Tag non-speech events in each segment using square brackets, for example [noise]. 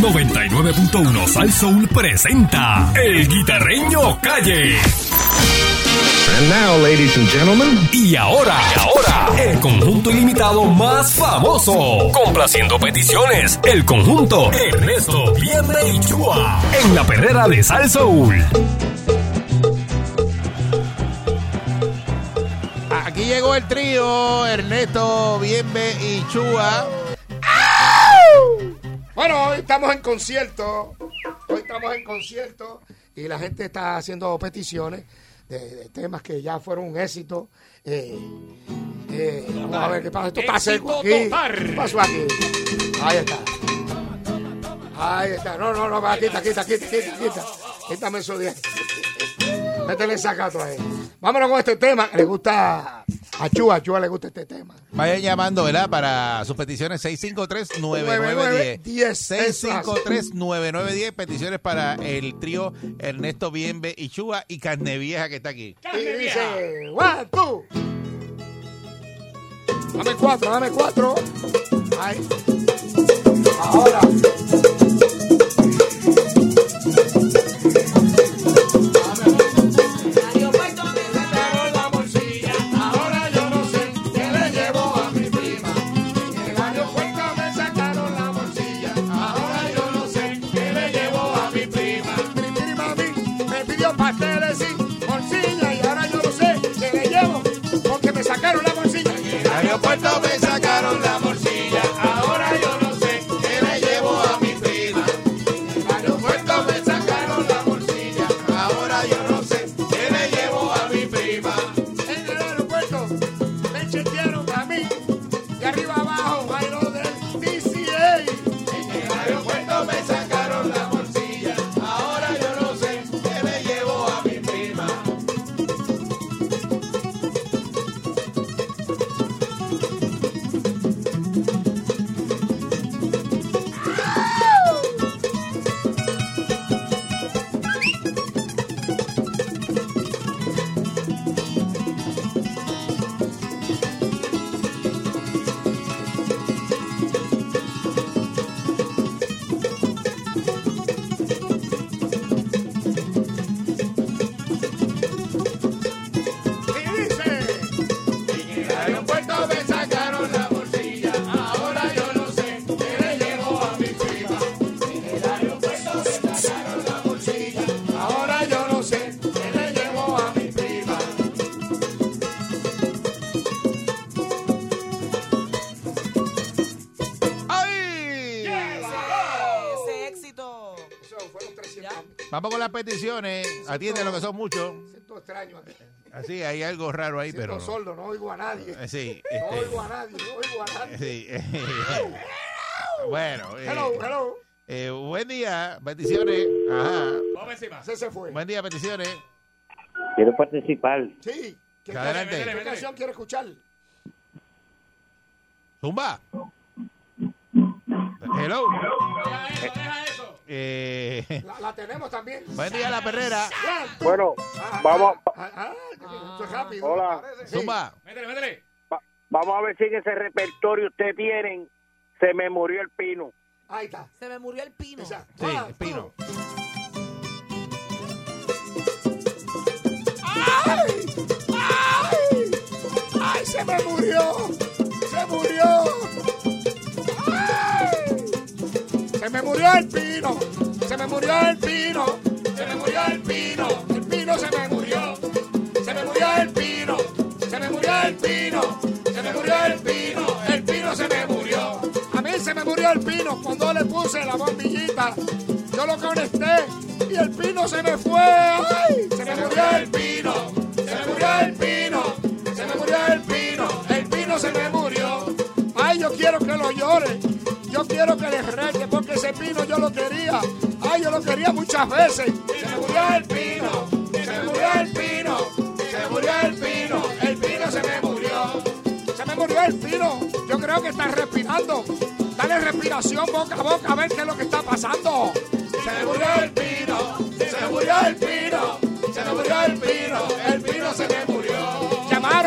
99.1 Sal Soul presenta El Guitarreño Calle. And now, ladies and gentlemen, Y ahora, y ahora, el conjunto ilimitado más famoso. Complaciendo peticiones, el conjunto Ernesto Bienve y Chua. En la perrera de Sal Soul. Aquí llegó el trío, Ernesto, Bienve y Chua. Bueno, hoy estamos en concierto. Hoy estamos en concierto y la gente está haciendo peticiones de, de temas que ya fueron un éxito. Eh, eh, vamos a ver qué pasa. Esto está seco aquí. ¿Qué pasó aquí? Ahí está. Ahí está. No, no, no, quita, quita, quita, quita, quita. Quítame eso de ahí. Métele sacato ahí. Vámonos con este tema. Le gusta a Chua, a Chua le gusta este tema. Vayan llamando, ¿verdad? Para sus peticiones 653-9910. 653-9910. Peticiones para el trío Ernesto Bienve y Chua y Carne Vieja que está aquí. Y dice, one, two. Dame cuatro, dame cuatro. Ahí. Ahora. Ahora Vamos con las peticiones. Atiende lo que son muchos. Siento extraño aquí. Así, hay algo raro ahí, Siento pero. sordo, no oigo a nadie. Eh, Sí, No este, oigo a nadie, no oigo a nadie. sí. [laughs] bueno, eh, Hello, hello. eh, buen día, peticiones. Ajá. Ese se fue. Buen día, peticiones. Quiero participar. Sí. ¿Qué, Adelante. ¿Qué canción quiere escuchar? Zumba. Hello. Eh, [laughs] La, la tenemos también. buen día, la perrera. Bueno, Ah, vamos, Ah, ah, es rápido. Hola. Sí. Zumba. va- vamos a ver si en ese repertorio ustedes tienen Se me murió el pino. Ahí está. Se me murió el pino. Sí, el pino. ¡Ay! ¡Ay! ¡Ay, se me murió! ¡Se murió! ¡Se me murió el pino! ¡Se me murió el pino! ¡Se me murió el pino! ¡El pino se me murió! ¡Se me murió el pino! ¡Se me murió el pino! ¡Se me murió el pino! ¡El pino se me murió! A mí se me murió el pino cuando le puse la bombillita. Yo lo conecté y el pino se me fue. ¡Ay! Se me murió el pino. Se me murió el pino. Se me murió el pino. El pino se me murió. Ay, yo quiero que lo llore. Yo quiero que le rete pino yo lo quería. Ay, yo lo quería muchas veces. Se me murió el pino. Se murió el pino. Se murió el pino. El pino se me murió. Se me murió el pino. Yo creo que está respirando. Dale respiración boca a boca a ver qué es lo que está pasando. Se murió el pino. Se murió el pino. Se murió el pino. El pino se me murió.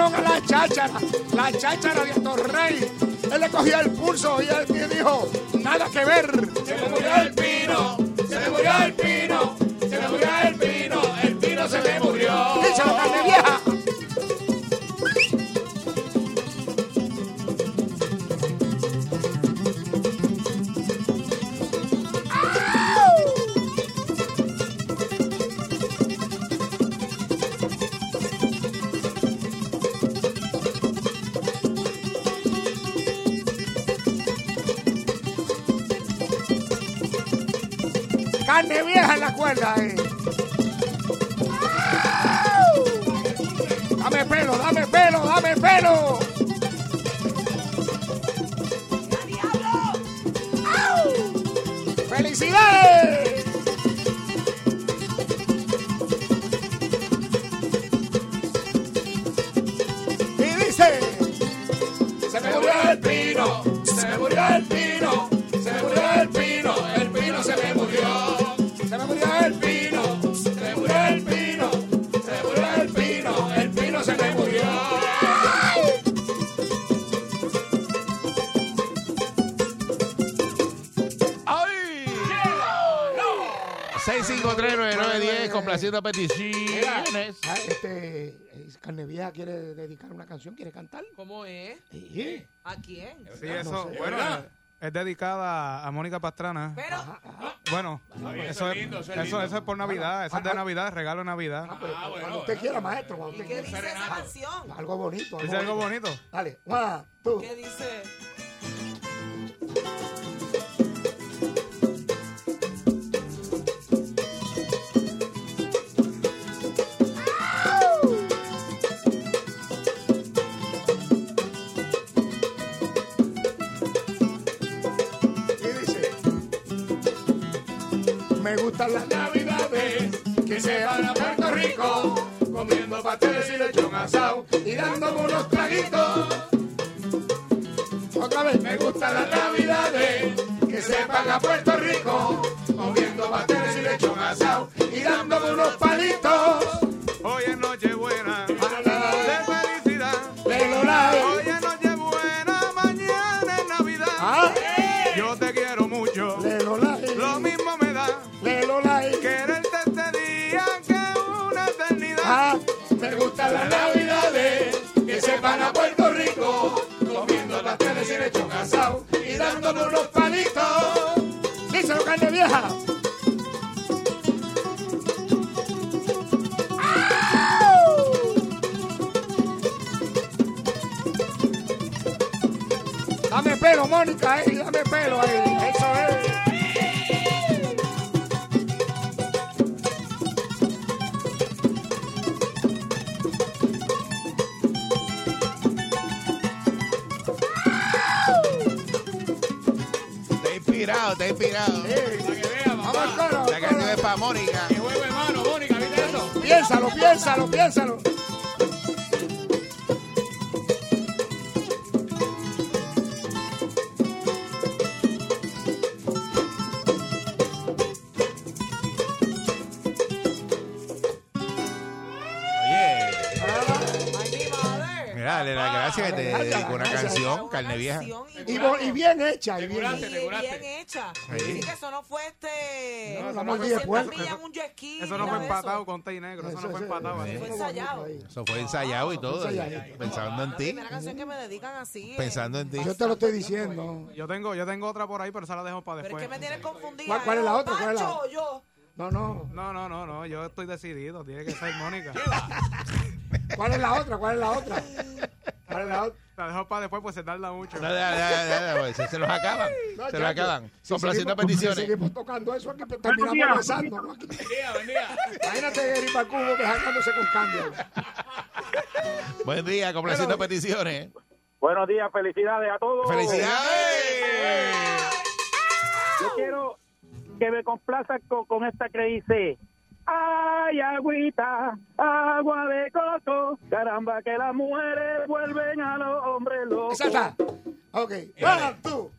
A la cháchara. La cháchara de Torrey. Él le cogió el pulso y él dijo, nada que ver. Se murió el pino. ¡Felicidades! 6539910 complaciendo peticiones. Ah, Este, eh, Carne Vieja quiere dedicar una canción, quiere cantar. ¿Cómo es? Sí. ¿A quién? Sí, no eso, sé. bueno, es dedicada a Mónica Pastrana. Pero, Bueno, eso, es, eso, eso es por Navidad, eso es de Navidad, regalo de Navidad. Ah, pues, Cuando usted quiera, maestro, cuando usted ¿qué quiera. dice esa canción? Algo bonito. Dice algo bonito. Dale, one, two. ¿Qué dice? Las navidades que se van a Puerto Rico, comiendo pasteles y lechón asado y dándome unos traguitos. Otra vez, me gustan las navidades que se van a Puerto Rico, comiendo pasteles y lechón asado y dándome unos palitos. Y dándome unos palitos. Díselo, carne vieja. Dame pelo, Mónica, ahí, dame pelo ahí. Eso es. Inspirado, está inspirado. Vamos al coro, La al canción coro. es para Mónica. Piénsalo, piénsalo, piénsalo. Oye, madre. Mira, dale la gracia que te dedicó una canción, Una carne vieja. Y, bo- y bien hecha. Y bien Y hecha. bien hecha. Sí. Y que eso no fue este. No, no, no mordí después. millas en un jet ski. Eso no nada fue de empatado con Tay Negro, eso no fue empatado. Fue así. ensayado. Eso fue ensayado y todo. Ensayadito. Pensando en La ti. primera canción que me dedican así. eh. Pensando en ti. Yo te lo estoy diciendo. Yo tengo, yo tengo otra por ahí, pero esa la dejo para Pero es después. que me tienes confundida. ¿Cuál- cuál es la ¿eh? otra? ¿Cuál es la Pancho, yo. No, no. No, no, no, no, yo estoy decidido, tiene que ser Mónica. ¿Cuál es la otra? ¿Cuál es la otra? ¿Cuál es la otra? La dejo para después, pues se tarda mucho. Pues, se- se los acaban. No, Se los acaban. si Complaciendo seguimos- peticiones. Si seguimos tocando eso, aquí terminamos besando. ¿no? Aquí- Imagínate Eric Bacubo besándose con cambio. Buen día, complaciendo peticiones. Buenos días, felicidades a todos. ¡Felicidades! Yo quiero que me complazca con, con esta que dice. Ay, agüita, agua de coco, caramba que las mujeres vuelven a los hombres locos. Está. Ok. One, two.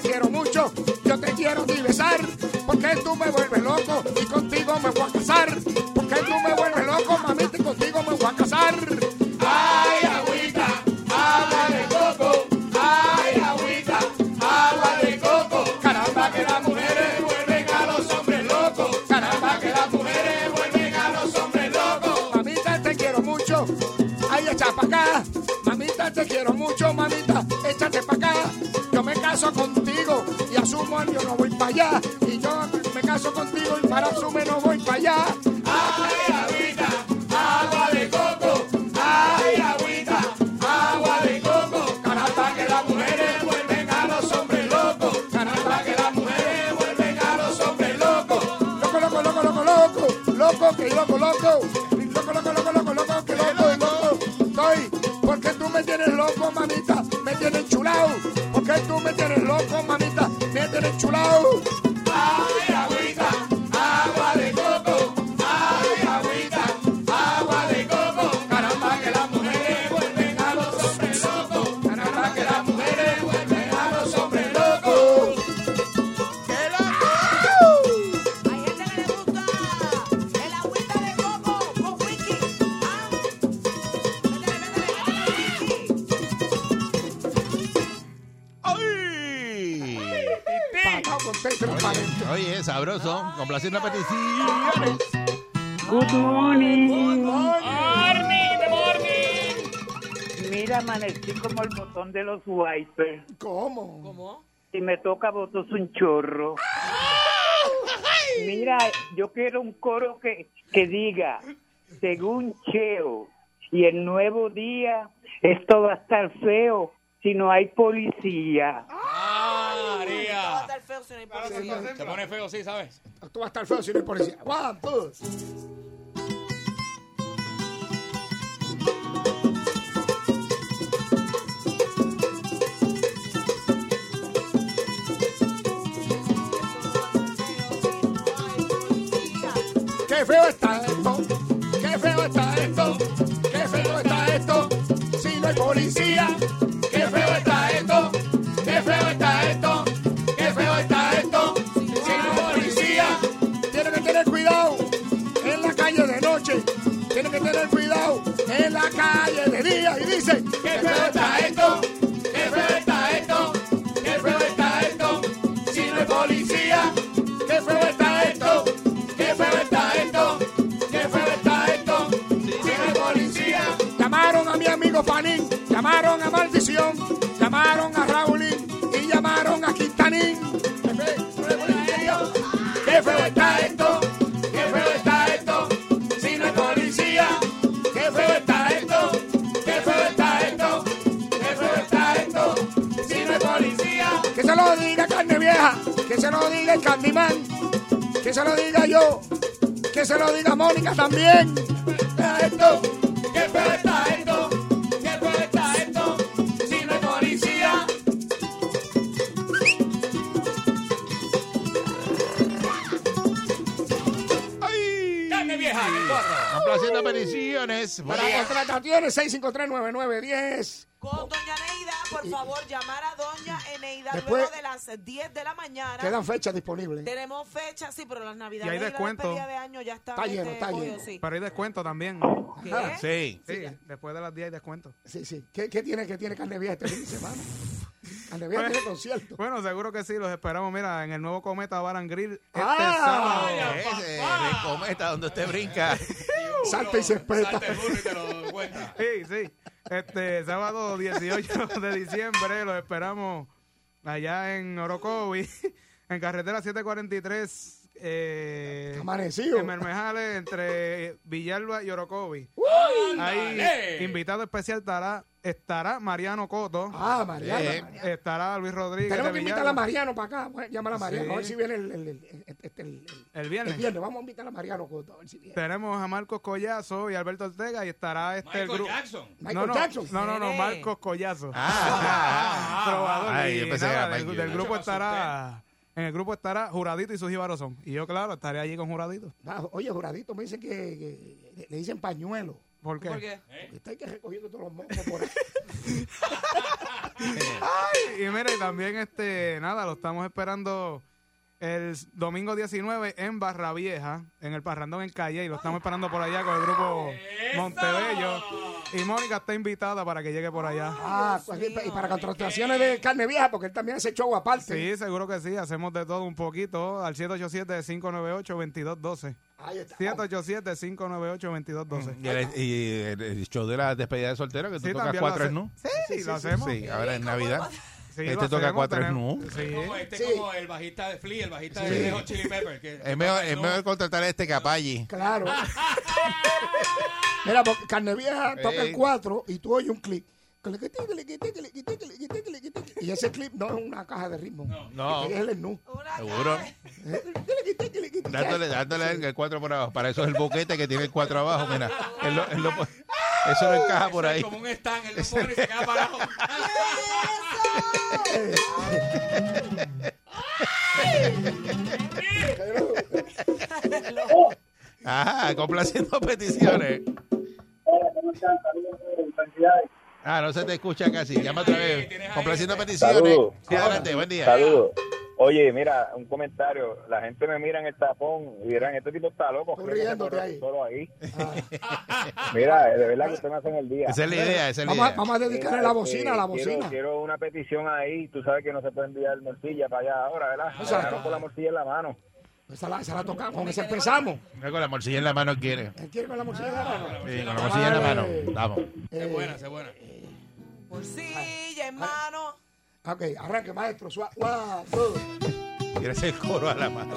Quiero mucho. Yo te quiero ni besar. Porque tú me vuelves loco y contigo me voy a casar. Porque tú me contigo y para asume no voy para allá. Ay, agüita, agua de coco. Ay, agüita, agua de coco. Caramba que las mujeres vuelven a los hombres locos. Caramba que las mujeres vuelven a los hombres locos. Loco, loco, loco, loco, loco. Loco, que loco, loco. Loco, loco, loco, loco, loco, que loco, loco. Estoy, porque tú me tienes loco, mamita. Me tienes chulado. Porque tú me tienes loco, mamita. Me tienes chulado. Sabroso. Complaciendo peticiones. Good morning. Morning, morning. Mira, amanecí como el botón de los wipers. ¿Cómo? ¿Cómo? Y me toca votos un chorro. Mira, yo quiero un coro que, que diga, según Cheo, y el nuevo día, esto va a estar feo si no hay policía. Va a estar feo si no hay policía. Se pone feo, sí, ¿sabes? Tú vas a estar feo si no hay policía. One, two. Qué feo está se lo diga Mónica también. Vea esto, qué está esto, qué está esto, si no hay policía. ¡Ay! Carne vieja, Complaciendo peticiones. Para contrataciones, 6539910. Con doña Neida, por favor, llamar a doña Eneida Después- luego de las 10 de la mañana. Quedan fechas disponibles. Tenemos fecha, sí, pero las navidades Y hay la descuento. despedida de año ya están Está lleno, este, está pollo, lleno. sí. Pero hay descuento también. ¿Qué? Ah, Sí. Sí, después de las 10 hay descuento. Sí, sí. ¿Qué, qué tiene, qué tiene carne vieja este fin de semana? Carne vieja tiene concierto. Bueno, seguro que sí, los esperamos. Mira, en el nuevo Cometa Bar and Grill este Ah, sábado. Ese, de cometa donde usted brinca. [laughs] Salta y se espeta. Sí, sí. Este sábado 18 de diciembre los esperamos allá en Orocovi, [laughs] en carretera 743. Eh, Amanecido. En Mermejales, entre Villalba y Orocovi. Ahí, invitado especial estará, estará Mariano Coto. Ah, Mariano. Eh, Mariano. Estará Luis Rodríguez. Tenemos que invitar a. Mariano para acá. Bueno, llámala a Mariano. Sí. A ver si viene el, el, el, el- este, el- El el viernes. viernes. Vamos a invitar a Mariano Coto. A ver si viene. Tenemos a Marcos Collazo y Alberto Ortega y estará este el grupo. Michael no, no, Jackson. No, no, no. Marcos Collazo. Ah, [laughs] era del, Michael del grupo estará. En el grupo estará Juradito y su Jibarozón. Y yo, claro, estaré allí con Juradito. Ah, oye, Juradito me dice que, que le dicen pañuelo. ¿Por qué? ¿Por qué? Porque está ahí que recogiendo todos los mocos por ahí. [laughs] Y mire, también, este, nada, lo estamos esperando el domingo 19 en Barra Vieja, en el Parrandón en Calle, y lo estamos esperando por allá con el grupo Montebello. Y Mónica está invitada para que llegue por allá. Ah, pues, y pa- y para contrataciones de carne vieja, porque él también hace show aparte. Sí, seguro que sí, hacemos de todo un poquito al 787-598-2212. Ahí está. 787-598-2212. Y, el, y el- el show de la despedida de soltero, que tú Sí, tocas también cuatro snus. Sí, Sí, sí, lo sí, hacemos. Sí, ahora en Navidad. Sí, Este toca cuatro tenemos- snus. Sí. Como este Sí. como el bajista de Flea, el bajista Sí. de Hot Chili Pepper. Que, Es mejor, es mejor contratar a este que a Paggi. Claro. [laughs] Mira, porque Carne Vieja toca el. 4 y tú oyes un clip. Y ese clip no es una caja de ritmo. No. Es el snoo. Seguro. Dándole, dándole el 4 por abajo. Para eso es el boquete que tiene el 4 abajo. Mira, él lo- él lo eso lo encaja por ahí. Como un stand, él lo pone y se queda parado. [laughs] [laughs] Ajá, complaciendo peticiones. Ah, no se te escucha casi. Llama otra vez. Complaciendo peticiones. Sí, adelante, buen día. Saludos. Oye, mira, un comentario. La gente me mira en el tapón y dirán, este tipo está loco. Riéndote ahí. Solo ahí. [laughs] Mira, de verdad que ustedes me hacen el día. Esa es la idea, esa es la Vamos a, idea. vamos a dedicarle Mira, la bocina, la quiero- bocina. Quiero, una petición ahí. Tú sabes que no se puede enviar morcilla para allá ahora, ¿verdad? Exacto. Me dejaron con la morcilla en la mano. Esa la, esa la tocamos, con esa empezamos. Con la morcilla en la mano quiere. ¿Él quiere con la morcilla en la mano? Sí, con la morcilla en la mano. Vamos. Eh, Es buena, es buena. Morcilla, hermano. Ok, arranque, maestro. Suave. Two. Quiere hacer coro a la mala.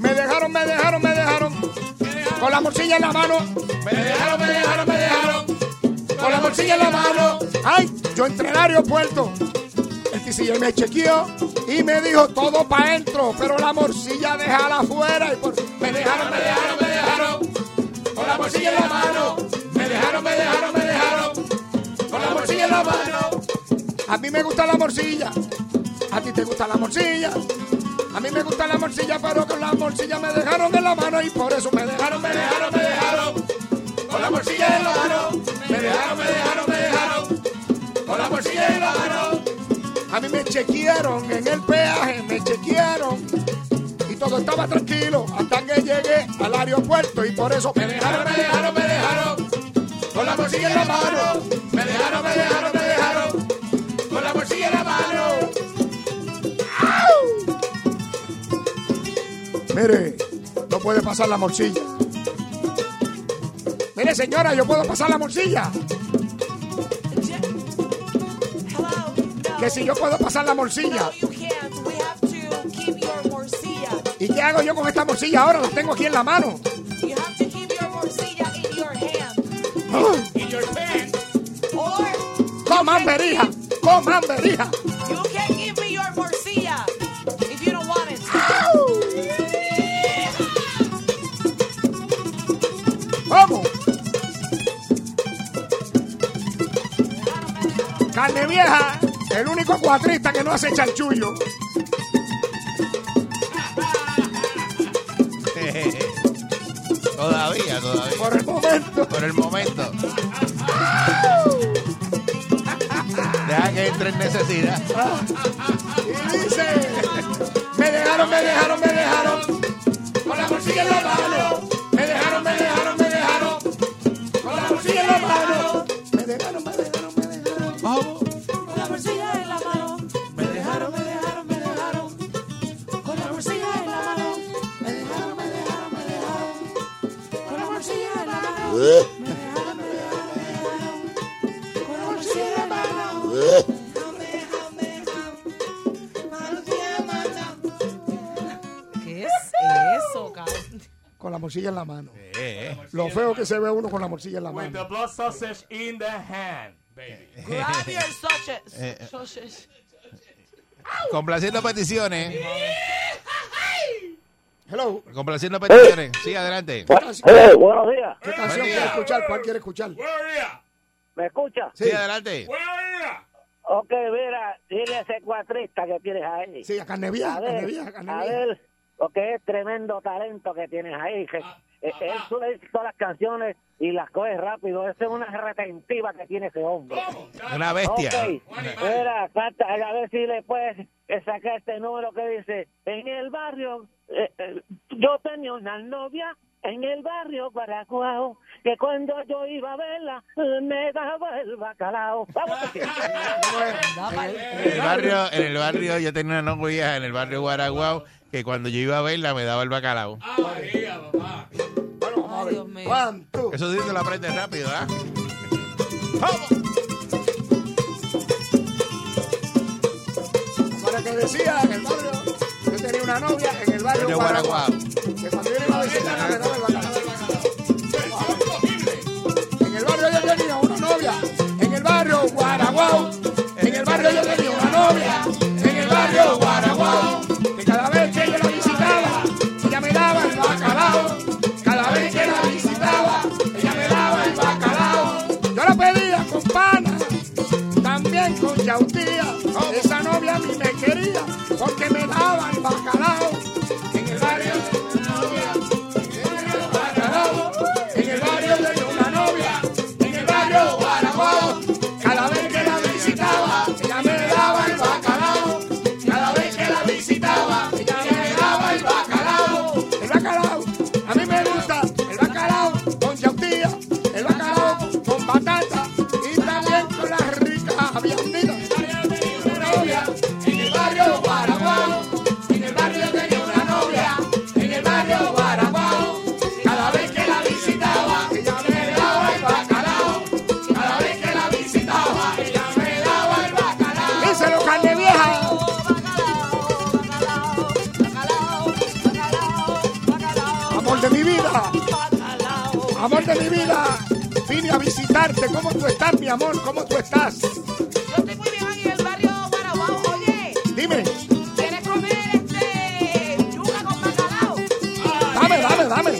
Me dejaron, me dejaron, me dejaron. Con la morcilla en la mano. Me dejaron, me dejaron, me dejaron. Con la morcilla en la mano. Ay, yo entré al aeropuerto. TCJ me chequeó y me dijo todo para adentro, pero la morcilla déjala afuera. Y por... Me dejaron, me dejaron, me dejaron. Con la morcilla en la mano. Me dejaron, me dejaron, me dejaron. Con la morcilla en la mano. A mí me gusta la morcilla. A ti te gusta la morcilla. A mí me gusta la morcilla, pero con la morcilla me dejaron en la mano y por eso me dejaron, me dejaron, me dejaron. Con la morcilla en la mano. Me dejaron, me dejaron, me dejaron. Con la morcilla en la mano. A mí me chequearon en el peaje, me chequearon. Y todo estaba tranquilo hasta que llegué al aeropuerto y por eso me dejaron, me dejaron, me dejaron. Con la morcilla en la mano. Me dejaron, me dejaron, me dejaron. Con la morcilla en la mano. Mire, no puede pasar la morcilla. Mire, señora, yo puedo pasar la morcilla. Que si yo puedo pasar la morcilla. No, you can't. We have to keep your morcilla. ¿Y qué hago yo con esta morcilla ahora? La tengo aquí en la mano. You have to keep your morcilla in your hand. [gasps] In your ¡Coman berija! ¡Coman berija! you can give me your morcilla if you don't want it. ¡Vamos! Carne vieja, el único cuatrista que no hace chanchullo. [laughs] Todavía, todavía. Por el momento. Por el momento. Deja que entre en necesidad. Y dice, me dejaron, me dejaron, me dejaron. Con la morcilla en la mano. Me dejaron, me dejaron, me dejaron. Con la morcilla en la mano. Me dejaron, me dejaron, me dejaron. Vamos. Morcilla en la mano. Eh, Lo feo que se ve uno con la morcilla en la With the mano. blood sausage in the hand, baby. [laughs] Grab your sausage. Eh. Sausage. Complaciendo peticiones. Hello. Complaciendo peticiones. Sí, adelante. ¿Qué canción, Eh, buenos días. qué canción Buen día. quiere escuchar? ¿Cuál quiere escuchar? ¿Me escucha? Sí, adelante. Ok, mira, dile a ese cuatrista que tienes ahí. Sí, a carne vieja, A carne a vieja. ver, porque es tremendo talento que tienes ahí. que- eh, él suele decir todas las canciones y las coge rápido. Esa es una retentiva que tiene ese hombre. Una bestia. Ok, Mira, canta, a ver si le puedes eh, sacar este número que dice, en el barrio, eh, eh, yo tenía una novia en el barrio Guaraguao, que cuando yo iba a verla, eh, me daba el bacalao. Vamos. En el barrio, en el barrio, yo tenía una novia en el barrio Guaraguao que cuando yo iba a verla me daba el bacalao. Bueno, vamos a ver. One, two. Eso sí te lo aprendes rápido, ¿ah? Para que decía en el barrio, yo tenía una novia en el barrio Barrio Guaraguao, que cuando yo le iba a visitar me daba el bacalao. En el barrio yo tenía una novia, en el barrio Guaraguao, porque me daba Amor de mi vida. Amor de mi vida. Vine a visitarte. ¿Cómo tú estás, mi amor? ¿Cómo tú estás? Yo estoy muy bien aquí en el barrio Guaraguao. Oye, Dime. ¿quieres comer este yuca con bacalao? Dame, dame, dame.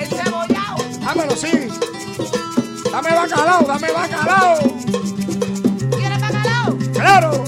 Encebollado. Dámelo, sí. Dame bacalao, dame bacalao. ¿Quieres bacalao? Claro.